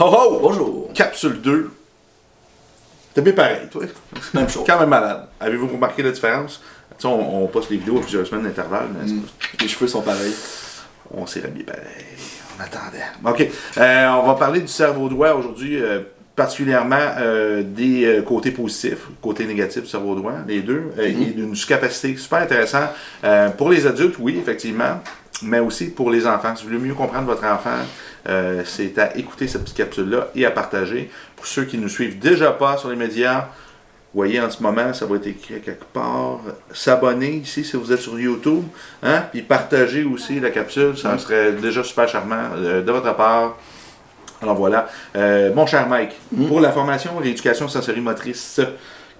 Ho ho! Bonjour. Capsule 2. T'es bien pareil, toi. Même chose. Quand même malade. Avez-vous remarqué la différence? Tu sais, on, on poste les vidéos à plusieurs semaines d'intervalle, mais Mm. Les cheveux sont pareils. On s'est rhabillé pareil. On attendait. OK. Euh, on va parler du cerveau droit aujourd'hui, euh, particulièrement euh, des côtés positifs, côté négatif du cerveau droit, les deux, euh, et d'une capacité super intéressant. Euh, pour les adultes, oui, effectivement, mais aussi pour les enfants. Si vous voulez mieux comprendre votre enfant, euh, c'est à écouter cette petite capsule-là et à partager. Pour ceux qui ne nous suivent déjà pas sur les médias, vous voyez en ce moment, ça va être écrit quelque part. S'abonner ici si vous êtes sur YouTube. Hein? Puis partager aussi la capsule, ça serait déjà super charmant euh, de votre part. Alors voilà. Euh, mon cher Mike, pour la formation rééducation sensorimotrice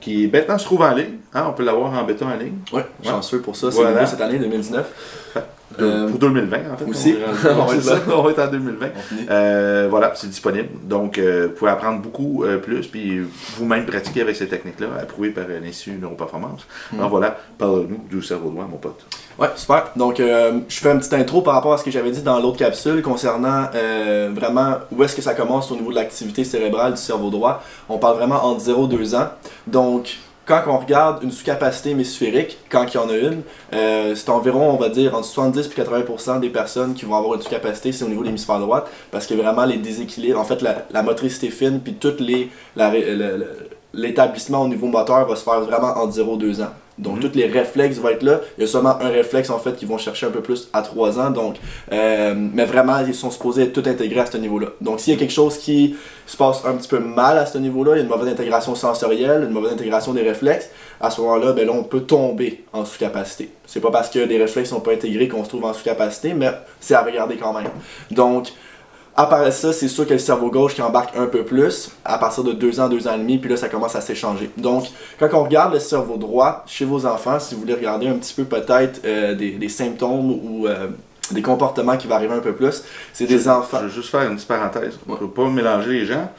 qui maintenant se trouve en ligne, hein, on peut l'avoir en béton en ligne. Ouais, chanceux pour ça. C'est Voilà. nouveau cette année, 2019. De- Euh, pour 2020 en fait. aussi. On, va être ça, là. on va être en 2020. On finit. Euh, voilà, c'est disponible. Donc, euh, vous pouvez apprendre beaucoup plus, puis vous-même pratiquer avec ces techniques-là, approuvées par l'Institut Neuroperformance. Hmm. Alors voilà, parle-nous du cerveau droit, mon pote. Ouais, super. Donc, euh, je fais une petite intro par rapport à ce que j'avais dit dans l'autre capsule concernant euh, vraiment où est-ce que ça commence au niveau de l'activité cérébrale du cerveau droit. On parle vraiment entre 0 et 2 ans. Donc, quand on regarde une sous-capacité hémisphérique, quand il y en a une, euh, c'est environ, on va dire, entre 70 et 80% des personnes qui vont avoir une sous-capacité, c'est au niveau de l'hémisphère droite, parce que vraiment les déséquilibres, en fait, la, motricité fine, puis toutes les, l'établissement au niveau moteur va se faire vraiment entre 0 et 2 ans. Donc, tous les réflexes vont être là. Il y a seulement un réflexe, en fait, qui vont chercher un peu plus à 3 ans. Donc, euh, mais vraiment, ils sont supposés être tout intégrés à ce niveau-là. Donc, s'il y a quelque chose qui se passe un petit peu mal à ce niveau-là, il y a une mauvaise intégration sensorielle, une mauvaise intégration des réflexes, à ce moment-là, ben là, on peut tomber en sous-capacité. C'est pas parce que les réflexes sont pas intégrés qu'on se trouve en sous-capacité, mais c'est à regarder quand même. Donc, part ça, c'est sûr que le cerveau gauche qui embarque un peu plus à partir de 2 ans, 2 ans et demi, puis là, ça commence à s'échanger. Donc, quand on regarde le cerveau droit chez vos enfants, si vous voulez regarder un petit peu peut-être euh, des, des symptômes ou euh, des comportements qui vont arriver un peu plus, c'est des enfants. Je veux juste faire une petite parenthèse. On ne pas mélanger les gens.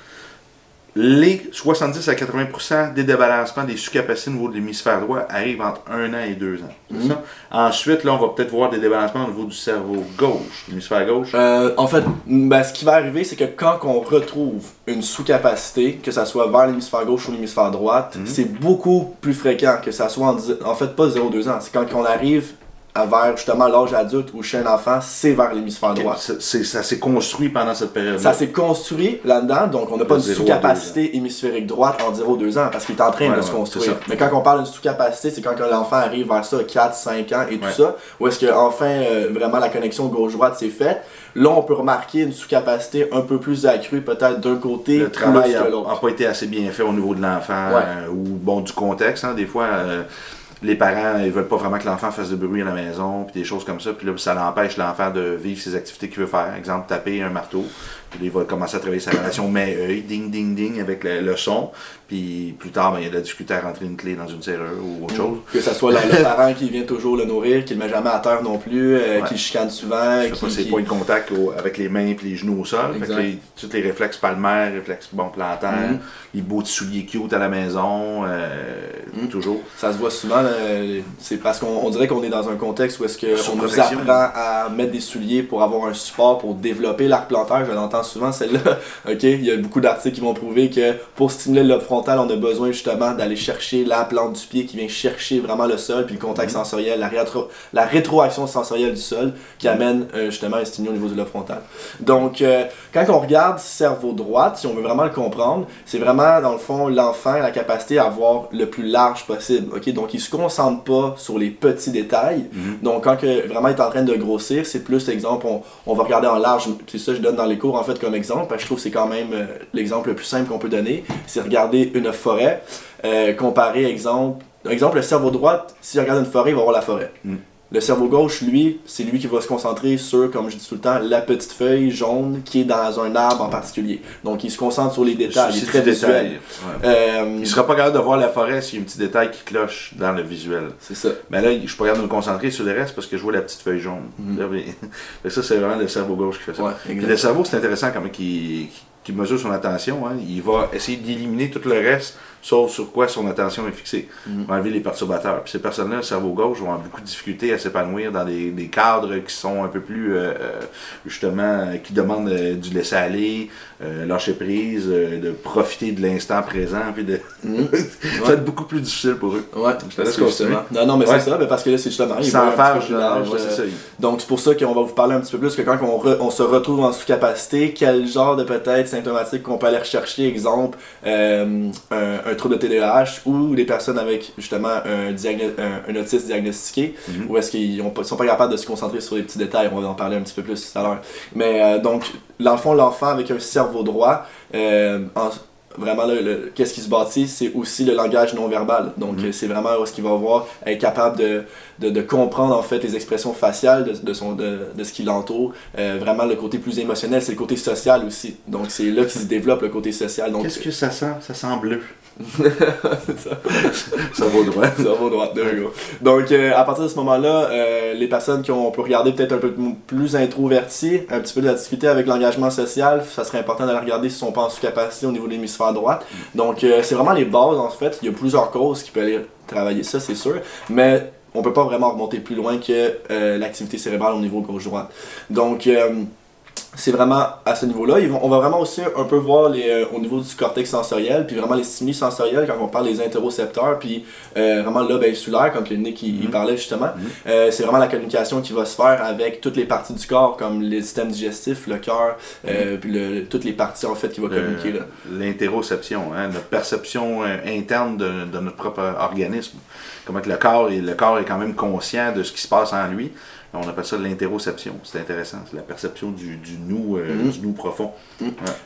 Les 70 à 80% des débalancements des sous-capacités au niveau de l'hémisphère droit arrivent entre 1 an et 2 ans. Mhm. ça? Ensuite, là, on va peut-être voir des débalancements au niveau du cerveau gauche, l'hémisphère gauche. Euh, en fait, ben, ce qui va arriver, c'est que quand on retrouve une sous-capacité, que ça soit vers l'hémisphère gauche ou l'hémisphère droite, Mhm. c'est beaucoup plus fréquent que ça soit en, en fait pas 0-2 ans. C'est quand on arrive vers justement l'âge adulte ou chez un enfant, c'est vers l'hémisphère droit. C'est- c'est- ça s'est construit pendant cette période-là. Ça s'est construit là-dedans, donc on n'a pas De sous-capacité hémisphérique droite en 0-2 ans parce qu'il est en train Ouais, de se construire. Mais quand on parle d'une sous-capacité, c'est quand l'enfant arrive vers ça, 4, 5 ans et tout Ouais. ça, où est-ce que enfin euh, vraiment la connexion gauche-droite s'est faite. Là, on peut remarquer une sous-capacité un peu plus accrue, peut-être d'un côté le travail n'a pas été assez bien fait au niveau de l'enfant Ouais. euh, ou bon du contexte. hein. Des fois, euh, les parents ils veulent pas vraiment que l'enfant fasse de bruit à la maison, puis des choses comme ça. Puis là, ça l'empêche l'enfant de vivre ses activités qu'il veut faire. Exemple, taper un marteau. Il va commencer à travailler sa relation main-œil, ding, ding, ding, avec le, le son. Puis plus tard, ben, il y a difficulté à rentrer une clé dans une serrure ou autre chose. Que ce soit le, le parent qui vient toujours le nourrir, qui le met jamais à terre non plus, euh, Ouais. qui le chicane souvent, Il fait qui, pas ses qui- points de contact au- avec les mains et les genoux au sol. Fait que tous les réflexes palmaires, réflexes bon plantaires, Mhm. les beaux souliers cute à la maison, euh, Mhm. toujours. Ça se voit souvent, c'est parce qu'on on dirait qu'on est dans un contexte où est-ce que Sur on nous apprend à mettre des souliers pour avoir un support, pour développer l'arc plantaire. Je l'entends souvent celle-là. ok, il y a beaucoup d'articles qui vont prouver que pour stimuler le lobe frontal, on a besoin justement d'aller chercher la plante du pied qui vient chercher vraiment le sol, puis le contact Mhm. sensoriel, la, rétro, la rétroaction sensorielle du sol qui amène euh, justement un stimuler au niveau du lobe frontal. Donc, euh, quand on regarde cerveau droite, si on veut vraiment le comprendre, c'est vraiment, dans le fond, l'enfant la capacité à voir le plus large possible. ok? Donc, il se concentre pas sur les petits détails. Mhm. Donc, quand que vraiment il est en train de grossir, c'est plus, exemple, on, on va regarder en large. C'est ça que je donne dans les cours, en fait, comme exemple, parce que je trouve que c'est quand même euh, l'exemple le plus simple qu'on peut donner. C'est regarder une forêt, euh, comparer, exemple, exemple, le cerveau droit, s'il regarde une forêt, il va voir la forêt. Mm. Le cerveau gauche, lui, c'est lui qui va se concentrer sur, comme je dis tout le temps, la petite feuille jaune qui est dans un arbre en particulier. Donc, il se concentre sur les détails. Il est très visuel. Ouais. Euh, Il sera pas capable de voir la forêt s'il y a un petit détail qui cloche dans le visuel. c'est ça. Mais là, je suis pas capable de me concentrer sur le reste parce que je vois la petite feuille jaune. Mais- mais ça, c'est vraiment le cerveau gauche qui fait ça. Ouais, le cerveau, c'est intéressant comment il, qui mesure son attention, hein, il va essayer d'éliminer tout le reste, sauf sur quoi son attention est fixée. Mhm. Il va enlever les perturbateurs. Puis ces personnes-là, le cerveau gauche, vont avoir beaucoup de difficultés à s'épanouir dans des, des cadres qui sont un peu plus, euh, euh, justement, euh, qui demandent euh, du laisser-aller, euh, lâcher prise, de profiter de l'instant présent, puis de... Mhm. ça va être beaucoup plus difficile pour eux. Ouais, Je te laisse continuer. Non, non, mais Ouais. c'est ça, parce que là, c'est justement. Sans faire, ouais, ça. Donc, c'est pour ça qu'on va vous parler un petit peu plus que quand on, re- on se retrouve en sous-capacité, quel genre de peut-être symptomatique qu'on peut aller rechercher, exemple, un, un trouble de TDAH ou des personnes avec justement un, diagno- un, un autisme diagnostiqué, Mhm. ou est-ce qu'ils pas- sont pas capables de se concentrer sur les petits détails, on va en parler un petit peu plus tout à l'heure. Mais euh, donc, dans le fond, l'enfant avec un cerveau droit, euh, en- vraiment, qu'est-ce qui se bâtit, c'est aussi le langage non verbal. Donc, Mhm. c'est vraiment est-ce qu'il va avoir, être capable de, de, de comprendre en fait les expressions faciales de, de, son, de, de ce qui l'entoure. Euh, vraiment, le côté plus émotionnel, c'est le côté social aussi. Donc, c'est là qu'il se développe le côté social. Qu'est-ce que ça sent? Ça sent bleu. C'est ça. Ça va au droit. Cerveau droit, there go. Donc, euh, à partir de ce moment-là, euh, les personnes qui ont, on peut regarder peut-être un peu plus introverties, un petit peu de la difficulté avec l'engagement social, ça serait important de la regarder si sont pas en sous-capacité au niveau de l'hémisphère droite. Donc, euh, c'est vraiment les bases, en fait. Il y a plusieurs causes qui peuvent aller travailler ça, c'est sûr. Mais on peut pas vraiment remonter plus loin que l'activité cérébrale au niveau gauche-droite. Donc, c'est vraiment à ce niveau-là. On va vraiment aussi un peu voir les, euh, au niveau du cortex sensoriel, puis vraiment les stimuli sensoriels quand on parle des interocepteurs, puis euh, vraiment lobe insulaire, comme que Nick il, Mhm. parlait justement. Mhm. Euh, c'est vraiment la communication qui va se faire avec toutes les parties du corps, comme les systèmes digestifs, le cœur, euh, puis le- toutes les parties en fait qui vont Le- communiquer. L'interoception, hein, notre perception interne de, de notre propre organisme. Comment que le corps, est, le corps est quand même conscient de ce qui se passe en lui. On appelle ça l'interoception. C'est intéressant. C'est la perception du, du nous, euh, Mhm. du nous profond.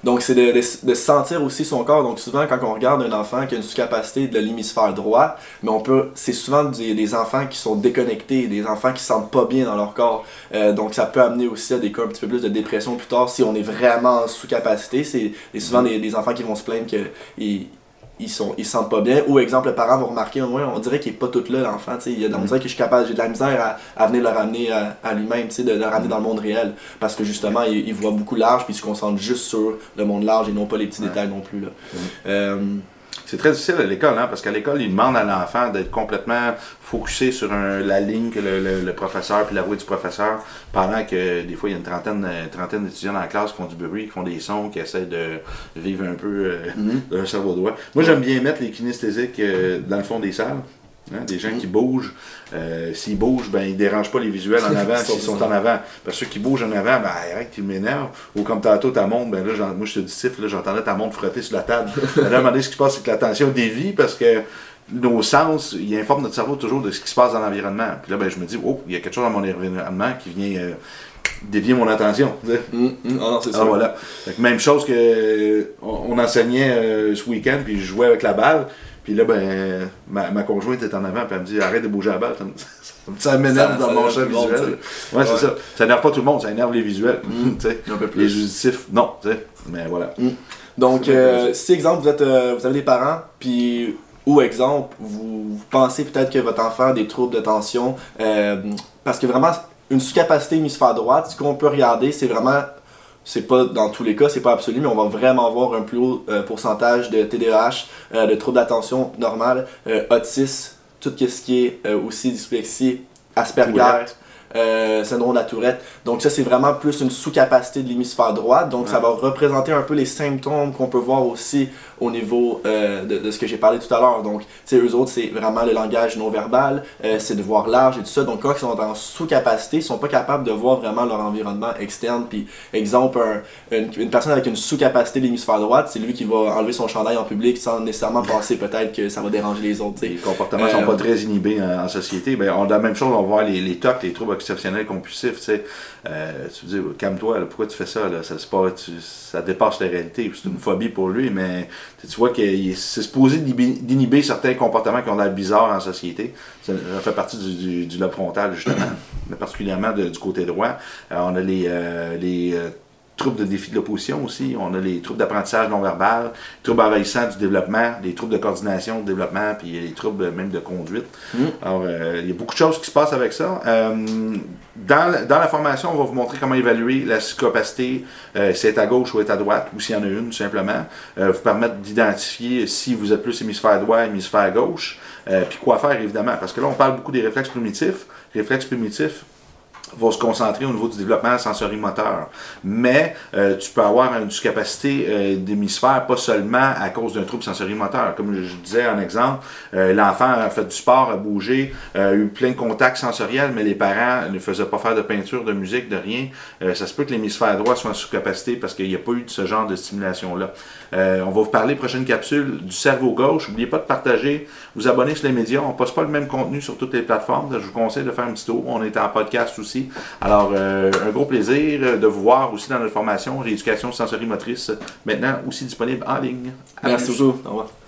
Donc, c'est de, de, de sentir aussi son corps. Donc, souvent, quand on regarde un enfant qui a une sous-capacité de l'hémisphère droit, mais on peut, c'est souvent des, des enfants qui sont déconnectés, des enfants qui se sentent pas bien dans leur corps. Euh, donc, ça peut amener aussi à des cas un petit peu plus de dépression plus tard si on est vraiment en sous-capacité. C'est souvent des, des enfants qui vont se plaindre qu'ils ils sont ils se sentent pas bien. Ou exemple le parent va remarquer on dirait qu'il est pas tout là l'enfant tu sais. On dirait que je suis capable j'ai de la misère à, à venir le ramener à, à lui-même tu sais de le ramener dans le monde réel. Parce que justement il, il voit beaucoup large puis il se concentre juste sur le monde large et non pas les petits Ouais. détails non plus là. Mhm. Euh, C'est très difficile à l'école, hein, parce qu'à l'école, ils demandent à l'enfant d'être complètement focusé sur un- la ligne que le, le- le professeur, puis la voix du professeur, pendant que des fois, il y a une trentaine, euh, trentaine d'étudiants dans la classe qui font du bruit, qui font des sons, qui essaient de vivre un peu euh, mhm. d'un cerveau droit. Moi, j'aime bien mettre les kinesthésiques euh, dans le fond des salles. Hein, des gens qui bougent, Euh, s'ils bougent, ben ils dérangent pas les visuels en avant s'ils sont en avant. Parce que ceux qui bougent en avant, ben arrête, tu m'énerves. Ou comme tantôt ta montre, ben là, moi je te dis siffle, là, j'entendais ta montre frotter sur la table. Ben, là, donné, ce qui se passe, c'est que l'attention dévie parce que nos sens, ils informent notre cerveau toujours de ce qui se passe dans l'environnement. Puis là, ben, je me dis, oh, il y a quelque chose dans mon environnement qui vient euh, dévier mon attention. Mhm, mhm. Ah non, c'est Ah, ça. voilà. Fait que même chose que euh, on, on enseignait euh, ce week-end, puis je jouais avec la balle. Puis là, ben, ma, ma conjointe est en avant, puis elle me dit arrête de bouger la balle. Ça, me- ça m'énerve dans mon champ monde, visuel. Ouais, c'est ça. Ça énerve pas tout le monde, ça énerve les visuels. Mm. Les judicistes, non. Mais voilà. Donc, euh, si exemple, vous, êtes, euh, vous avez des parents, puis, ou exemple, vous, vous pensez peut-être que votre enfant a des troubles d'attention, euh, parce que vraiment, une sous-capacité hémisphère droite, ce qu'on peut regarder, c'est vraiment, c'est pas dans tous les cas, c'est pas absolu, mais on va vraiment avoir un plus haut euh, pourcentage de TDAH, euh, de troubles d'attention normale, euh, autisme, tout ce qui est euh, aussi dyslexie, Asperger. Syndrome de la tourette. Donc ça, c'est vraiment plus une sous-capacité de l'hémisphère droite. Donc ça va représenter un peu les symptômes qu'on peut voir aussi au niveau euh, de, de ce que j'ai parlé tout à l'heure. Donc, tu sais, eux autres, c'est vraiment le langage non verbal, euh, c'est de voir large et tout ça. Donc, quand ils sont en sous-capacité, ils sont pas capables de voir vraiment leur environnement externe. Puis, exemple, un- une, une personne avec une sous-capacité de l'hémisphère droite, c'est lui qui va enlever son chandail en public sans nécessairement penser peut-être que ça va déranger les autres. Les comportements Euh, sont pas très inhibés en, en société. Ben, on a la même chose, on va voir les, les TOC, les troubles exceptionnels compulsifs. Tu sais. Euh, tu dis, calme-toi, pourquoi tu fais ça? Là? Ça, c'est pas, tu- ça dépasse la réalité. C'est une phobie pour lui, mais tu vois que c'est supposé d'inhiber certains comportements qui ont l'air bizarres en société. Ça, fait partie du, du, du lobe frontal, justement, mais particulièrement du côté droit. Euh, on a les, euh, les euh, troubles de défi de l'opposition aussi. On a les troubles d'apprentissage non-verbal, troubles envahissants du développement, les troubles de coordination, de développement, puis les troubles même de conduite. Mm. Alors, euh, il y a beaucoup de choses qui se passent avec ça. Euh, dans, la- dans la formation, on va vous montrer comment évaluer la capacité, euh, si elle est à gauche ou elle est à droite, ou s'il y en a une, tout simplement. Vous permettre d'identifier si vous êtes plus hémisphère droit, hémisphère gauche, puis quoi faire, évidemment. Parce que là, on parle beaucoup des réflexes primitifs. Réflexes primitifs, vont se concentrer au niveau du développement sensorimoteur. Mais euh, tu peux avoir une discapacité euh, d'hémisphère pas seulement à cause d'un trouble sensorimoteur. Comme je disais en exemple, euh, l'enfant a fait du sport, a bougé, a eu plein de contacts sensoriels, mais les parents ne faisaient pas faire de peinture, de musique, de rien. Ça se peut que l'hémisphère droit soit en sous-capacité parce qu'il n'y a pas eu de ce genre de stimulation-là. On va vous parler, prochaine capsule, du cerveau gauche. N'oubliez pas de partager, vous abonner sur les médias. On ne poste pas le même contenu sur toutes les plateformes. Je vous conseille de faire un petit tour. On est en podcast aussi. Alors, euh, un gros plaisir de vous voir aussi dans notre formation Rééducation sensorimotrice, maintenant aussi disponible en ligne. À Merci beaucoup. Au revoir.